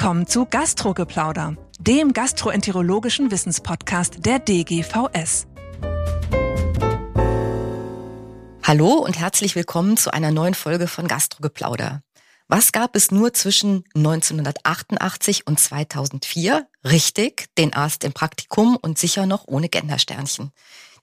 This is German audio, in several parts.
willkommen zu Gastrogeplauder, dem gastroenterologischen Wissenspodcast der DGVS. Hallo und herzlich willkommen zu einer neuen Folge von Gastrogeplauder. Was gab es nur zwischen 1988 und 2004? Richtig, den Arzt im Praktikum und sicher noch ohne Gendersternchen.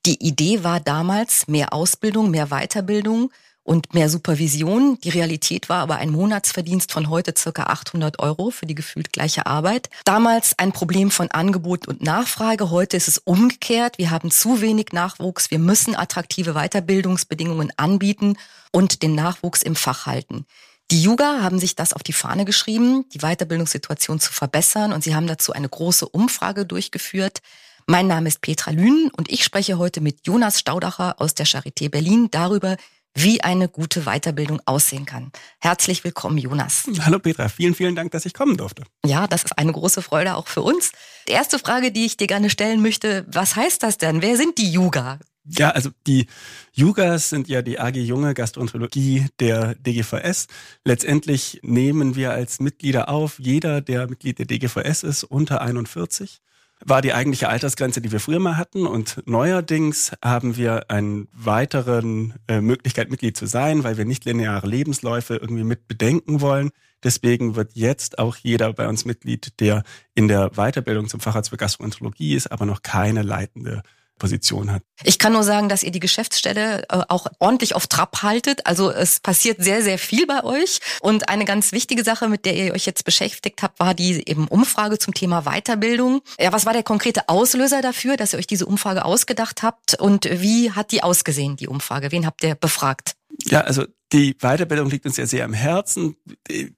Die Idee war damals mehr Ausbildung, mehr Weiterbildung und mehr Supervision. Die Realität war aber ein Monatsverdienst von heute circa 800 Euro für die gefühlt gleiche Arbeit. Damals ein Problem von Angebot und Nachfrage. Heute ist es umgekehrt. Wir haben zu wenig Nachwuchs. Wir müssen attraktive Weiterbildungsbedingungen anbieten und den Nachwuchs im Fach halten. Die Yuga haben sich das auf die Fahne geschrieben, die Weiterbildungssituation zu verbessern und sie haben dazu eine große Umfrage durchgeführt. Mein Name ist Petra Lünen und ich spreche heute mit Jonas Staudacher aus der Charité Berlin darüber, wie eine gute Weiterbildung aussehen kann. Herzlich willkommen, Jonas. Hallo Petra, vielen, vielen Dank, dass ich kommen durfte. Ja, das ist eine große Freude auch für uns. Die erste Frage, die ich dir gerne stellen möchte, was heißt das denn? Wer sind die Yuga? Ja, also die Yugas sind ja die AG Junge Gastroenterologie der DGVS. Letztendlich nehmen wir als Mitglieder auf, jeder, der Mitglied der DGVS ist, unter 41 war die eigentliche Altersgrenze, die wir früher mal hatten. Und neuerdings haben wir eine weiteren äh, Möglichkeit, Mitglied zu sein, weil wir nicht lineare Lebensläufe irgendwie mit bedenken wollen. Deswegen wird jetzt auch jeder bei uns Mitglied, der in der Weiterbildung zum Facharzt für Gastroenterologie ist, aber noch keine leitende Position hat. Ich kann nur sagen, dass ihr die Geschäftsstelle äh, auch ordentlich auf Trab haltet. Also es passiert sehr, sehr viel bei euch. Und eine ganz wichtige Sache, mit der ihr euch jetzt beschäftigt habt, war die eben Umfrage zum Thema Weiterbildung. Ja, was war der konkrete Auslöser dafür, dass ihr euch diese Umfrage ausgedacht habt? Und wie hat die ausgesehen, die Umfrage? Wen habt ihr befragt? Ja, also die Weiterbildung liegt uns ja sehr am Herzen.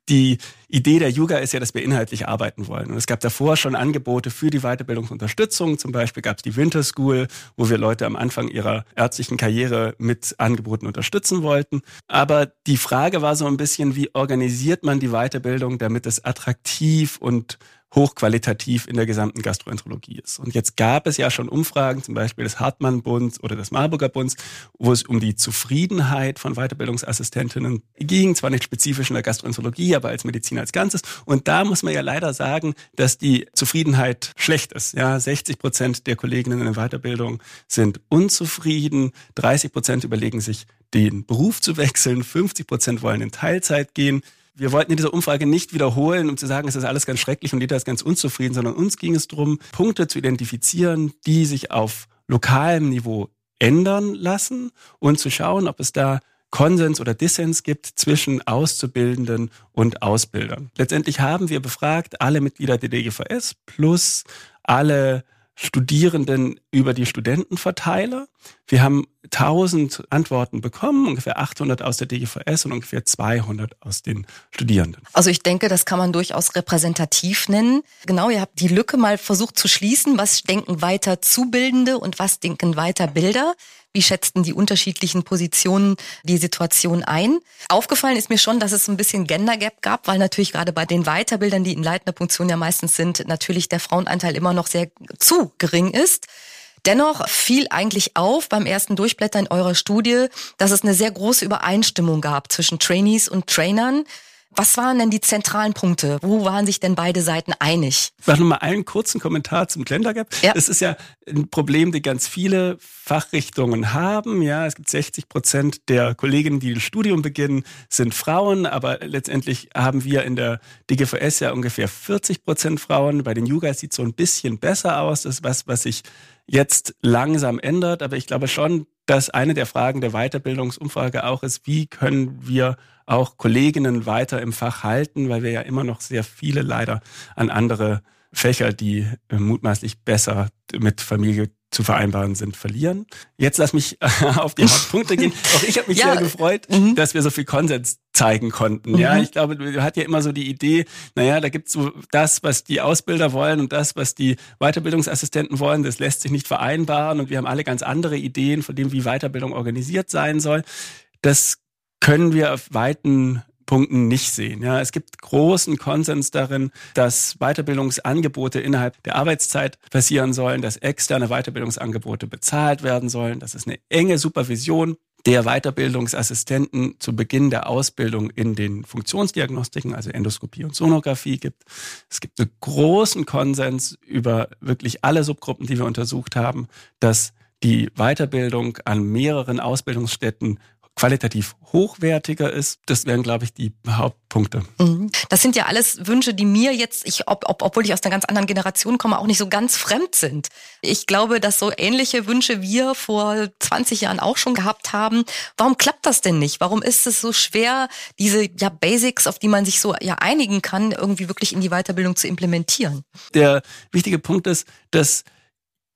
Die Idee der Yuga ist ja, dass wir inhaltlich arbeiten wollen. Und es gab davor schon Angebote für die Weiterbildungsunterstützung. Zum Beispiel gab es die Winter School, wo wir Leute am Anfang ihrer ärztlichen Karriere mit Angeboten unterstützen wollten. Aber die Frage war so ein bisschen, wie organisiert man die Weiterbildung, damit es attraktiv und hochqualitativ in der gesamten Gastroenterologie ist. Und jetzt gab es ja schon Umfragen, zum Beispiel des Hartmann-Bunds oder des Marburger Bunds, wo es um die Zufriedenheit von Weiterbildungsassistentinnen ging, zwar nicht spezifisch in der Gastroenterologie, aber als Medizin als Ganzes. Und da muss man ja leider sagen, dass die Zufriedenheit schlecht ist. Ja, 60 Prozent der Kolleginnen in der Weiterbildung sind unzufrieden, 30 Prozent überlegen sich, den Beruf zu wechseln, 50 Prozent wollen in Teilzeit gehen, wir wollten in dieser Umfrage nicht wiederholen, um zu sagen, es ist alles ganz schrecklich und jeder ist ganz unzufrieden, sondern uns ging es darum, Punkte zu identifizieren, die sich auf lokalem Niveau ändern lassen und zu schauen, ob es da Konsens oder Dissens gibt zwischen Auszubildenden und Ausbildern. Letztendlich haben wir befragt alle Mitglieder der DGVS plus alle Studierenden über die Studentenverteiler. Wir haben 1000 Antworten bekommen, ungefähr 800 aus der DGVS und ungefähr 200 aus den Studierenden. Also ich denke, das kann man durchaus repräsentativ nennen. Genau, ihr habt die Lücke mal versucht zu schließen. Was denken weiter Zubildende und was denken weiter Bilder? Wie schätzten die unterschiedlichen Positionen die Situation ein? Aufgefallen ist mir schon, dass es ein bisschen Gender Gap gab, weil natürlich gerade bei den Weiterbildern, die in leitender Funktion ja meistens sind, natürlich der Frauenanteil immer noch sehr zu gering ist. Dennoch fiel eigentlich auf beim ersten Durchblättern eurer Studie, dass es eine sehr große Übereinstimmung gab zwischen Trainees und Trainern. Was waren denn die zentralen Punkte? Wo waren sich denn beide Seiten einig? Ich mache nochmal einen kurzen Kommentar zum Gender Gap. Ja. Das ist ja ein Problem, die ganz viele Fachrichtungen haben. Ja, es gibt 60 Prozent der Kolleginnen, die ein Studium beginnen, sind Frauen, aber letztendlich haben wir in der DGVS ja ungefähr 40 Prozent Frauen. Bei den Yugas sieht es so ein bisschen besser aus. Das ist was, was sich jetzt langsam ändert. Aber ich glaube schon, dass eine der Fragen der Weiterbildungsumfrage auch ist, wie können wir auch Kolleginnen weiter im Fach halten, weil wir ja immer noch sehr viele leider an andere Fächer, die äh, mutmaßlich besser mit Familie zu vereinbaren sind, verlieren. Jetzt lass mich auf die Hauptpunkte gehen. Auch ich habe mich ja, sehr gefreut, mhm. dass wir so viel Konsens zeigen konnten. Mhm. Ja, ich glaube, du hat ja immer so die Idee, naja, da gibt's so das, was die Ausbilder wollen und das, was die Weiterbildungsassistenten wollen, das lässt sich nicht vereinbaren und wir haben alle ganz andere Ideen von dem, wie Weiterbildung organisiert sein soll. Das können wir auf weiten Punkten nicht sehen. Ja, es gibt großen Konsens darin, dass Weiterbildungsangebote innerhalb der Arbeitszeit passieren sollen, dass externe Weiterbildungsangebote bezahlt werden sollen, dass es eine enge Supervision der Weiterbildungsassistenten zu Beginn der Ausbildung in den Funktionsdiagnostiken, also Endoskopie und Sonographie gibt. Es gibt einen großen Konsens über wirklich alle Subgruppen, die wir untersucht haben, dass die Weiterbildung an mehreren Ausbildungsstätten qualitativ hochwertiger ist. Das wären, glaube ich, die Hauptpunkte. Mhm. Das sind ja alles Wünsche, die mir jetzt, ich, ob, ob, obwohl ich aus einer ganz anderen Generation komme, auch nicht so ganz fremd sind. Ich glaube, dass so ähnliche Wünsche wir vor 20 Jahren auch schon gehabt haben. Warum klappt das denn nicht? Warum ist es so schwer, diese ja, Basics, auf die man sich so ja einigen kann, irgendwie wirklich in die Weiterbildung zu implementieren? Der wichtige Punkt ist, dass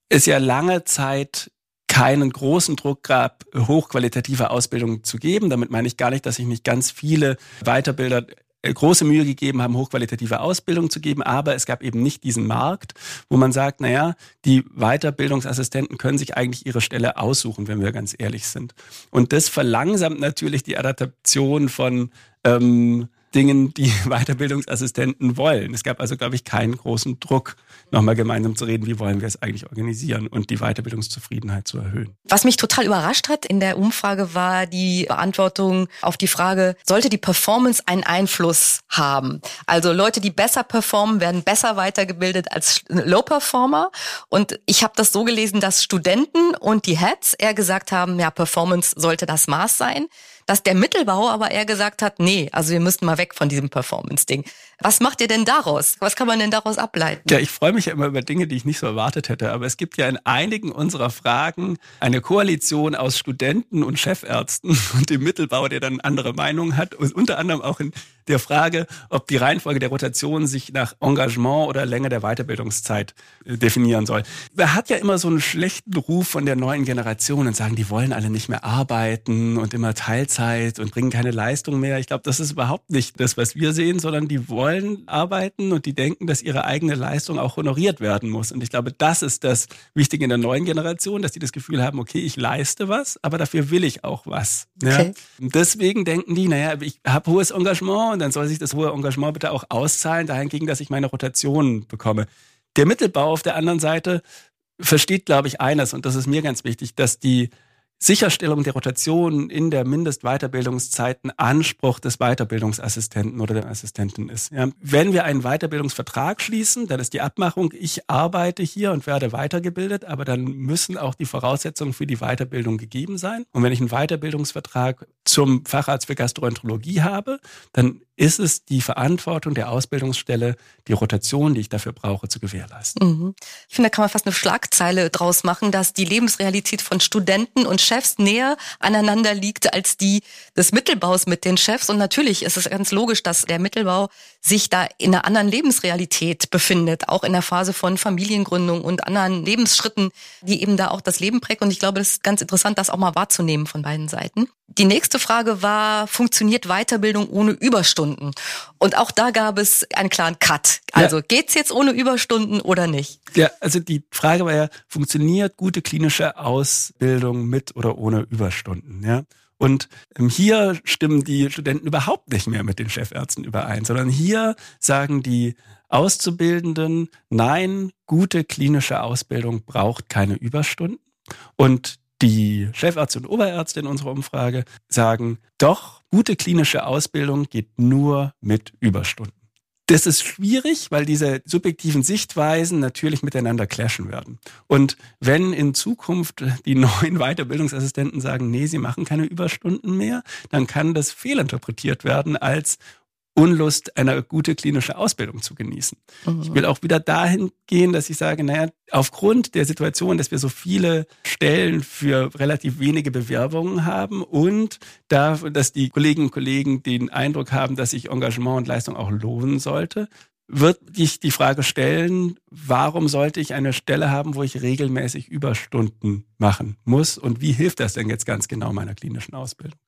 es ja lange Zeit keinen großen Druck gab, hochqualitative Ausbildung zu geben. Damit meine ich gar nicht, dass sich nicht ganz viele Weiterbilder äh, große Mühe gegeben haben, hochqualitative Ausbildung zu geben, aber es gab eben nicht diesen Markt, wo man sagt, naja, die Weiterbildungsassistenten können sich eigentlich ihre Stelle aussuchen, wenn wir ganz ehrlich sind. Und das verlangsamt natürlich die Adaptation von ähm, Dingen, die Weiterbildungsassistenten wollen. Es gab also, glaube ich, keinen großen Druck, nochmal gemeinsam zu reden, wie wollen wir es eigentlich organisieren und die Weiterbildungszufriedenheit zu erhöhen. Was mich total überrascht hat in der Umfrage war die Beantwortung auf die Frage, sollte die Performance einen Einfluss haben? Also Leute, die besser performen, werden besser weitergebildet als Low-Performer. Und ich habe das so gelesen, dass Studenten und die Heads eher gesagt haben, ja, Performance sollte das Maß sein dass der Mittelbau aber eher gesagt hat, nee, also wir müssten mal weg von diesem Performance-Ding. Was macht ihr denn daraus? Was kann man denn daraus ableiten? Ja, ich freue mich ja immer über Dinge, die ich nicht so erwartet hätte. Aber es gibt ja in einigen unserer Fragen eine Koalition aus Studenten und Chefärzten und dem Mittelbau, der dann andere Meinungen hat. Und unter anderem auch in der Frage, ob die Reihenfolge der Rotation sich nach Engagement oder Länge der Weiterbildungszeit äh, definieren soll. Man hat ja immer so einen schlechten Ruf von der neuen Generation und sagen, die wollen alle nicht mehr arbeiten und immer Teilzeit und bringen keine Leistung mehr. Ich glaube, das ist überhaupt nicht das, was wir sehen, sondern die wollen arbeiten und die denken, dass ihre eigene Leistung auch honoriert werden muss. Und ich glaube, das ist das Wichtige in der neuen Generation, dass die das Gefühl haben, okay, ich leiste was, aber dafür will ich auch was. Okay. Ja? deswegen denken die, naja, ich habe hohes Engagement und dann soll sich das hohe Engagement bitte auch auszahlen, dahingegen, dass ich meine Rotation bekomme. Der Mittelbau auf der anderen Seite versteht, glaube ich, eines, und das ist mir ganz wichtig, dass die Sicherstellung der Rotation in der Mindestweiterbildungszeit ein Anspruch des Weiterbildungsassistenten oder der Assistentin ist. Ja, wenn wir einen Weiterbildungsvertrag schließen, dann ist die Abmachung, ich arbeite hier und werde weitergebildet, aber dann müssen auch die Voraussetzungen für die Weiterbildung gegeben sein. Und wenn ich einen Weiterbildungsvertrag zum Facharzt für Gastroenterologie habe, dann ist es die Verantwortung der Ausbildungsstelle, die Rotation, die ich dafür brauche, zu gewährleisten. Mhm. Ich finde, da kann man fast eine Schlagzeile draus machen, dass die Lebensrealität von Studenten und Chefs näher aneinander liegt als die des Mittelbaus mit den Chefs. Und natürlich ist es ganz logisch, dass der Mittelbau sich da in einer anderen Lebensrealität befindet, auch in der Phase von Familiengründung und anderen Lebensschritten, die eben da auch das Leben prägen. Und ich glaube, das ist ganz interessant, das auch mal wahrzunehmen von beiden Seiten. Die nächste Frage war, funktioniert Weiterbildung ohne Überstunden? Und auch da gab es einen klaren Cut. Also ja. geht's jetzt ohne Überstunden oder nicht? Ja, also die Frage war ja, funktioniert gute klinische Ausbildung mit oder ohne Überstunden? Ja. Und ähm, hier stimmen die Studenten überhaupt nicht mehr mit den Chefärzten überein, sondern hier sagen die Auszubildenden, nein, gute klinische Ausbildung braucht keine Überstunden. Und die Chefärzte und Oberärzte in unserer Umfrage sagen, doch, gute klinische Ausbildung geht nur mit Überstunden. Das ist schwierig, weil diese subjektiven Sichtweisen natürlich miteinander clashen werden. Und wenn in Zukunft die neuen Weiterbildungsassistenten sagen, nee, sie machen keine Überstunden mehr, dann kann das fehlinterpretiert werden als Unlust, eine gute klinische Ausbildung zu genießen. Mhm. Ich will auch wieder dahin gehen, dass ich sage, naja, aufgrund der Situation, dass wir so viele Stellen für relativ wenige Bewerbungen haben und da, dass die Kolleginnen und Kollegen den Eindruck haben, dass sich Engagement und Leistung auch lohnen sollte, wird ich die Frage stellen, warum sollte ich eine Stelle haben, wo ich regelmäßig Überstunden machen muss und wie hilft das denn jetzt ganz genau meiner klinischen Ausbildung?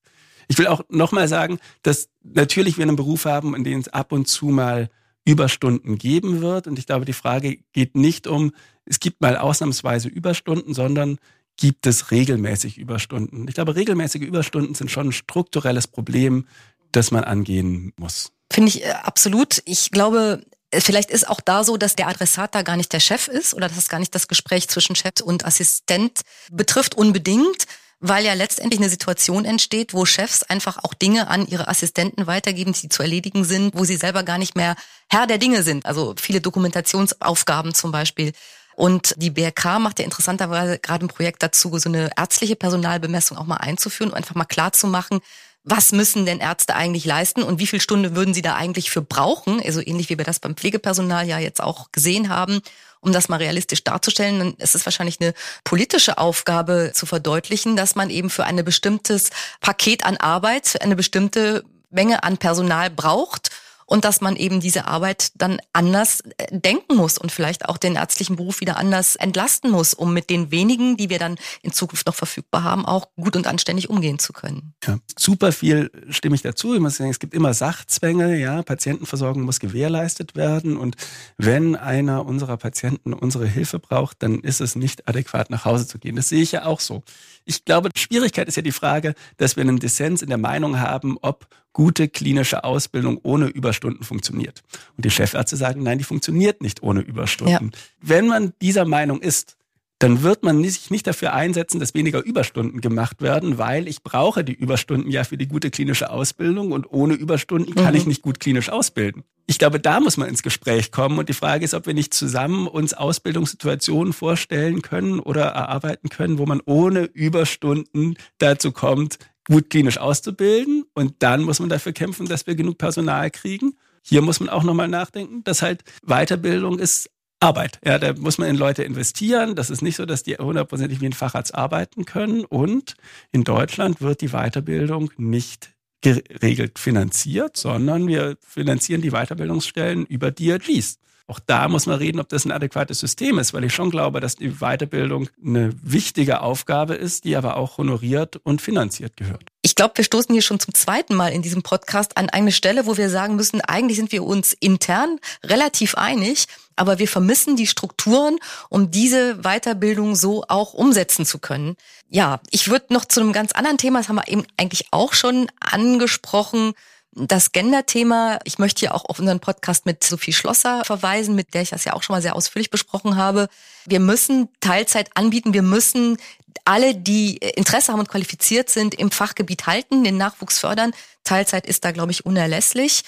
Ich will auch nochmal sagen, dass natürlich wir einen Beruf haben, in dem es ab und zu mal Überstunden geben wird. Und ich glaube, die Frage geht nicht um, es gibt mal ausnahmsweise Überstunden, sondern gibt es regelmäßig Überstunden. Ich glaube, regelmäßige Überstunden sind schon ein strukturelles Problem, das man angehen muss. Finde ich äh, absolut. Ich glaube, Vielleicht ist auch da so, dass der Adressat da gar nicht der Chef ist oder dass es gar nicht das Gespräch zwischen Chef und Assistent betrifft unbedingt, weil ja letztendlich eine Situation entsteht, wo Chefs einfach auch Dinge an ihre Assistenten weitergeben, die zu erledigen sind, wo sie selber gar nicht mehr Herr der Dinge sind. Also viele Dokumentationsaufgaben zum Beispiel. Und die BRK macht ja interessanterweise gerade ein Projekt dazu, so eine ärztliche Personalbemessung auch mal einzuführen und einfach mal klar zu machen, was müssen denn Ärzte eigentlich leisten und wie viel Stunde würden sie da eigentlich für brauchen? Also ähnlich wie wir das beim Pflegepersonal ja jetzt auch gesehen haben, um das mal realistisch darzustellen. Dann ist es wahrscheinlich eine politische Aufgabe zu verdeutlichen, dass man eben für ein bestimmtes Paket an Arbeit eine bestimmte Menge an Personal braucht und dass man eben diese Arbeit dann anders äh, denken muss und vielleicht auch den ärztlichen Beruf wieder anders entlasten muss, um mit den wenigen, die wir dann in Zukunft noch verfügbar haben, auch gut und anständig umgehen zu können. Ja, super viel stimme ich dazu. Ich muss sagen, es gibt immer Sachzwänge, ja, Patientenversorgung muss gewährleistet werden und wenn einer unserer Patienten unsere Hilfe braucht, dann ist es nicht adäquat nach Hause zu gehen. Das sehe ich ja auch so. Ich glaube, Schwierigkeit ist ja die Frage, dass wir einen Dissens in der Meinung haben, ob gute klinische Ausbildung ohne Überstunden funktioniert. Und die Chefärzte sagen, nein, die funktioniert nicht ohne Überstunden. Ja. Wenn man dieser Meinung ist, dann wird man sich nicht dafür einsetzen, dass weniger Überstunden gemacht werden, weil ich brauche die Überstunden ja für die gute klinische Ausbildung und ohne Überstunden kann mhm. ich nicht gut klinisch ausbilden. Ich glaube, da muss man ins Gespräch kommen und die Frage ist, ob wir nicht zusammen uns Ausbildungssituationen vorstellen können oder erarbeiten können, wo man ohne Überstunden dazu kommt, gut klinisch auszubilden und dann muss man dafür kämpfen, dass wir genug Personal kriegen. Hier muss man auch nochmal nachdenken, dass halt Weiterbildung ist Arbeit. Ja, da muss man in Leute investieren. Das ist nicht so, dass die hundertprozentig wie ein Facharzt arbeiten können. Und in Deutschland wird die Weiterbildung nicht geregelt finanziert, sondern wir finanzieren die Weiterbildungsstellen über DRGs. Auch da muss man reden, ob das ein adäquates System ist, weil ich schon glaube, dass die Weiterbildung eine wichtige Aufgabe ist, die aber auch honoriert und finanziert gehört. Ich glaube, wir stoßen hier schon zum zweiten Mal in diesem Podcast an eine Stelle, wo wir sagen müssen, eigentlich sind wir uns intern relativ einig, aber wir vermissen die Strukturen, um diese Weiterbildung so auch umsetzen zu können. Ja, ich würde noch zu einem ganz anderen Thema, das haben wir eben eigentlich auch schon angesprochen, das Gender-Thema, ich möchte hier auch auf unseren Podcast mit Sophie Schlosser verweisen, mit der ich das ja auch schon mal sehr ausführlich besprochen habe. Wir müssen Teilzeit anbieten, wir müssen alle, die Interesse haben und qualifiziert sind, im Fachgebiet halten, den Nachwuchs fördern. Teilzeit ist da, glaube ich, unerlässlich.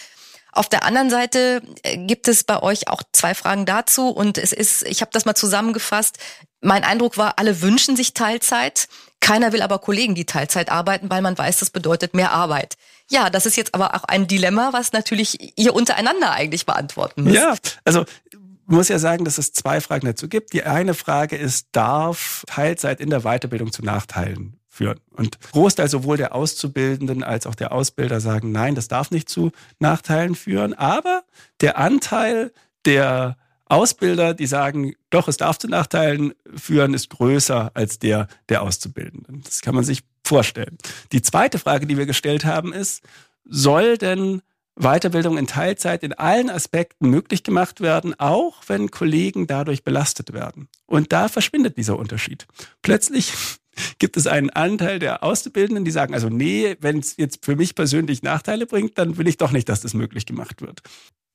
Auf der anderen Seite äh, gibt es bei euch auch zwei Fragen dazu und es ist, ich habe das mal zusammengefasst. Mein Eindruck war, alle wünschen sich Teilzeit. Keiner will aber Kollegen, die Teilzeit arbeiten, weil man weiß, das bedeutet mehr Arbeit. Ja, das ist jetzt aber auch ein Dilemma, was natürlich ihr untereinander eigentlich beantworten müsst. Ja, also muss ja sagen, dass es zwei Fragen dazu gibt. Die eine Frage ist, darf Teilzeit in der Weiterbildung zu Nachteilen führen? Und Großteil sowohl der Auszubildenden als auch der Ausbilder sagen, nein, das darf nicht zu Nachteilen führen. Aber der Anteil der Ausbilder, die sagen, doch, es darf zu Nachteilen führen, ist größer als der der Auszubildenden. Das kann man sich vorstellen. Die zweite Frage, die wir gestellt haben, ist, soll denn Weiterbildung in Teilzeit in allen Aspekten möglich gemacht werden, auch wenn Kollegen dadurch belastet werden? Und da verschwindet dieser Unterschied. Plötzlich gibt es einen Anteil der Auszubildenden, die sagen, also nee, wenn es jetzt für mich persönlich Nachteile bringt, dann will ich doch nicht, dass das möglich gemacht wird.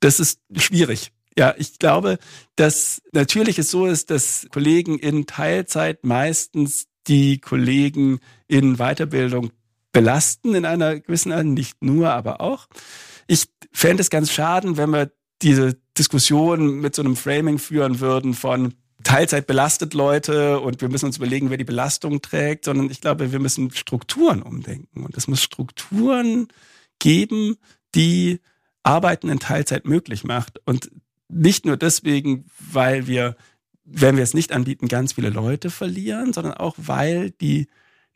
Das ist schwierig. Ja, ich glaube, dass natürlich es so ist, dass Kollegen in Teilzeit meistens die Kollegen in Weiterbildung belasten in einer gewissen Art, nicht nur, aber auch. Ich fände es ganz schaden, wenn wir diese Diskussion mit so einem Framing führen würden von Teilzeit belastet Leute und wir müssen uns überlegen, wer die Belastung trägt, sondern ich glaube, wir müssen Strukturen umdenken und es muss Strukturen geben, die Arbeiten in Teilzeit möglich macht. Und nicht nur deswegen, weil wir, wenn wir es nicht anbieten, ganz viele Leute verlieren, sondern auch, weil die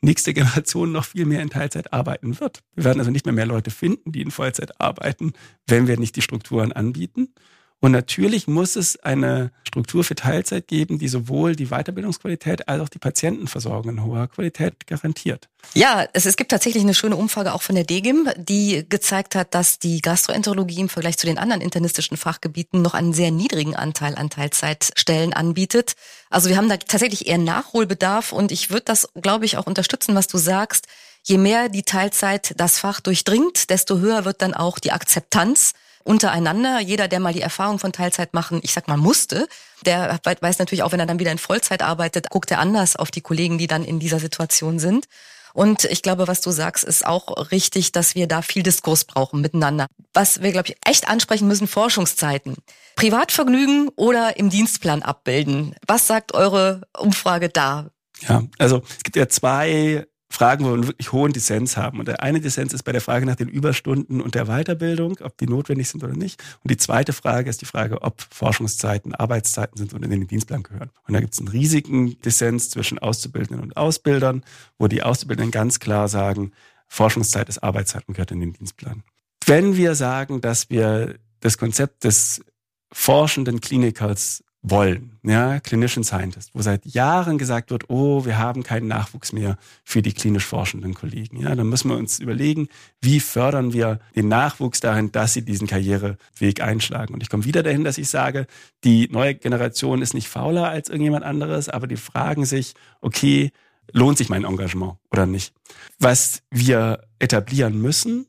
nächste Generation noch viel mehr in Teilzeit arbeiten wird. Wir werden also nicht mehr mehr Leute finden, die in Vollzeit arbeiten, wenn wir nicht die Strukturen anbieten. Und natürlich muss es eine Struktur für Teilzeit geben, die sowohl die Weiterbildungsqualität als auch die Patientenversorgung in hoher Qualität garantiert. Ja, es, es gibt tatsächlich eine schöne Umfrage auch von der DGIM, die gezeigt hat, dass die Gastroenterologie im Vergleich zu den anderen internistischen Fachgebieten noch einen sehr niedrigen Anteil an Teilzeitstellen anbietet. Also wir haben da tatsächlich eher Nachholbedarf und ich würde das, glaube ich, auch unterstützen, was du sagst. Je mehr die Teilzeit das Fach durchdringt, desto höher wird dann auch die Akzeptanz untereinander. Jeder, der mal die Erfahrung von Teilzeit machen, ich sag mal, musste, der weiß natürlich auch, wenn er dann wieder in Vollzeit arbeitet, guckt er anders auf die Kollegen, die dann in dieser Situation sind. Und ich glaube, was du sagst, ist auch richtig, dass wir da viel Diskurs brauchen miteinander. Was wir, glaube ich, echt ansprechen müssen, Forschungszeiten. Privatvergnügen oder im Dienstplan abbilden. Was sagt eure Umfrage da? Ja, also es gibt ja zwei Fragen, wo wir wirklich hohen Dissens haben. Und der eine Dissens ist bei der Frage nach den Überstunden und der Weiterbildung, ob die notwendig sind oder nicht. Und die zweite Frage ist die Frage, ob Forschungszeiten Arbeitszeiten sind und in den Dienstplan gehören. Und da gibt es einen riesigen Dissens zwischen Auszubildenden und Ausbildern, wo die Auszubildenden ganz klar sagen, Forschungszeit ist Arbeitszeit und gehört in den Dienstplan. Wenn wir sagen, dass wir das Konzept des forschenden Klinikers wollen, ja, Clinician Scientist, wo seit Jahren gesagt wird, oh, wir haben keinen Nachwuchs mehr für die klinisch forschenden Kollegen. Ja, dann müssen wir uns überlegen, wie fördern wir den Nachwuchs dahin, dass sie diesen Karriereweg einschlagen. Und ich komme wieder dahin, dass ich sage, die neue Generation ist nicht fauler als irgendjemand anderes, aber die fragen sich, okay, lohnt sich mein Engagement oder nicht? Was wir etablieren müssen,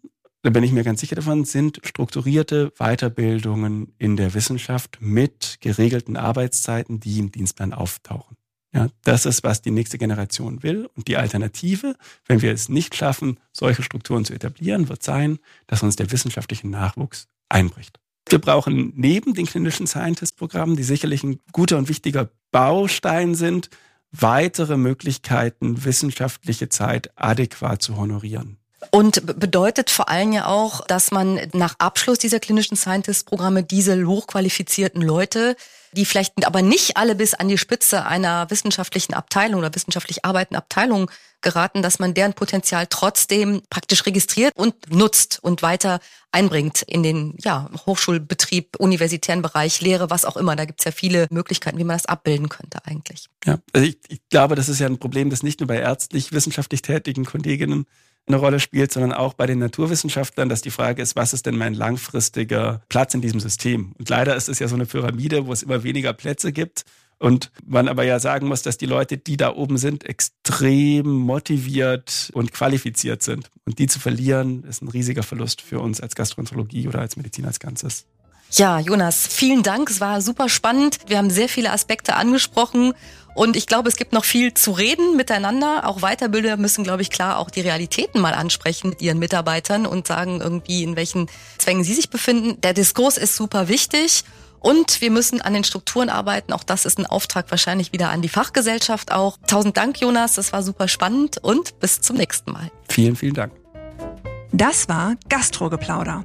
da bin ich mir ganz sicher davon, sind strukturierte Weiterbildungen in der Wissenschaft mit geregelten Arbeitszeiten, die im Dienstplan auftauchen. Ja, das ist, was die nächste Generation will. Und die Alternative, wenn wir es nicht schaffen, solche Strukturen zu etablieren, wird sein, dass uns der wissenschaftliche Nachwuchs einbricht. Wir brauchen neben den klinischen Scientist-Programmen, die sicherlich ein guter und wichtiger Baustein sind, weitere Möglichkeiten, wissenschaftliche Zeit adäquat zu honorieren. Und bedeutet vor allem ja auch, dass man nach Abschluss dieser klinischen Scientist-Programme diese hochqualifizierten Leute, die vielleicht aber nicht alle bis an die Spitze einer wissenschaftlichen Abteilung oder wissenschaftlich arbeitenden Abteilung geraten, dass man deren Potenzial trotzdem praktisch registriert und nutzt und weiter einbringt in den ja, Hochschulbetrieb, universitären Bereich, Lehre, was auch immer. Da gibt's ja viele Möglichkeiten, wie man das abbilden könnte eigentlich. Ja, also ich, ich glaube, das ist ja ein Problem, das nicht nur bei ärztlich wissenschaftlich tätigen Kolleginnen eine Rolle spielt, sondern auch bei den Naturwissenschaftlern, dass die Frage ist, was ist denn mein langfristiger Platz in diesem System? Und leider ist es ja so eine Pyramide, wo es immer weniger Plätze gibt. Und man aber ja sagen muss, dass die Leute, die da oben sind, extrem motiviert und qualifiziert sind. Und die zu verlieren, ist ein riesiger Verlust für uns als Gastroenterologie oder als Medizin als Ganzes. Ja, Jonas, vielen Dank. Es war super spannend. Wir haben sehr viele Aspekte angesprochen und ich glaube, es gibt noch viel zu reden miteinander. Auch Weiterbilder müssen, glaube ich, klar auch die Realitäten mal ansprechen mit ihren Mitarbeitern und sagen irgendwie, in welchen Zwängen sie sich befinden. Der Diskurs ist super wichtig. Und wir müssen an den Strukturen arbeiten. Auch das ist ein Auftrag wahrscheinlich wieder an die Fachgesellschaft auch. Tausend Dank, Jonas. Das war super spannend und bis zum nächsten Mal. Vielen, vielen Dank. Das war Gastrogeplauder,